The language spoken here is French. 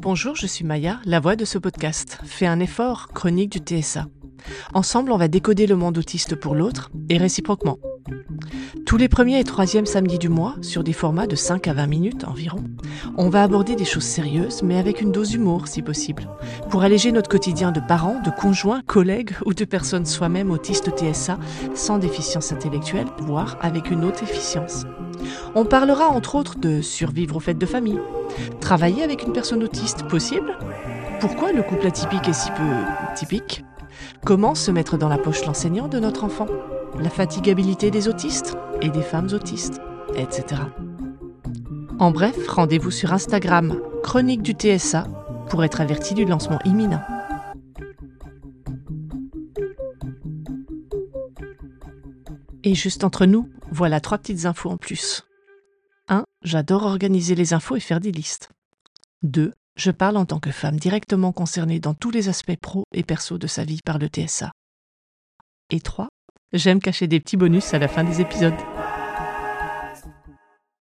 Bonjour, je suis Maya, la voix de ce podcast. Fais un effort, chronique du TSA. Ensemble, on va décoder le monde autiste pour l'autre et réciproquement. Tous les premiers et troisièmes samedis du mois, sur des formats de 5 à 20 minutes environ, on va aborder des choses sérieuses, mais avec une dose d'humour si possible, pour alléger notre quotidien de parents, de conjoints, collègues ou de personnes soi-même autistes TSA sans déficience intellectuelle, voire avec une haute efficience. On parlera entre autres de survivre aux fêtes de famille, travailler avec une personne autiste possible, pourquoi le couple atypique est si peu typique, comment se mettre dans la poche l'enseignant de notre enfant, la fatigabilité des autistes et des femmes autistes, etc. En bref, rendez-vous sur Instagram, chronique du TSA, pour être averti du lancement imminent. Et juste entre nous, voilà trois petites infos en plus. 1. J'adore organiser les infos et faire des listes. 2. Je parle en tant que femme directement concernée dans tous les aspects pro et perso de sa vie par le TSA. Et 3. J'aime cacher des petits bonus à la fin des épisodes.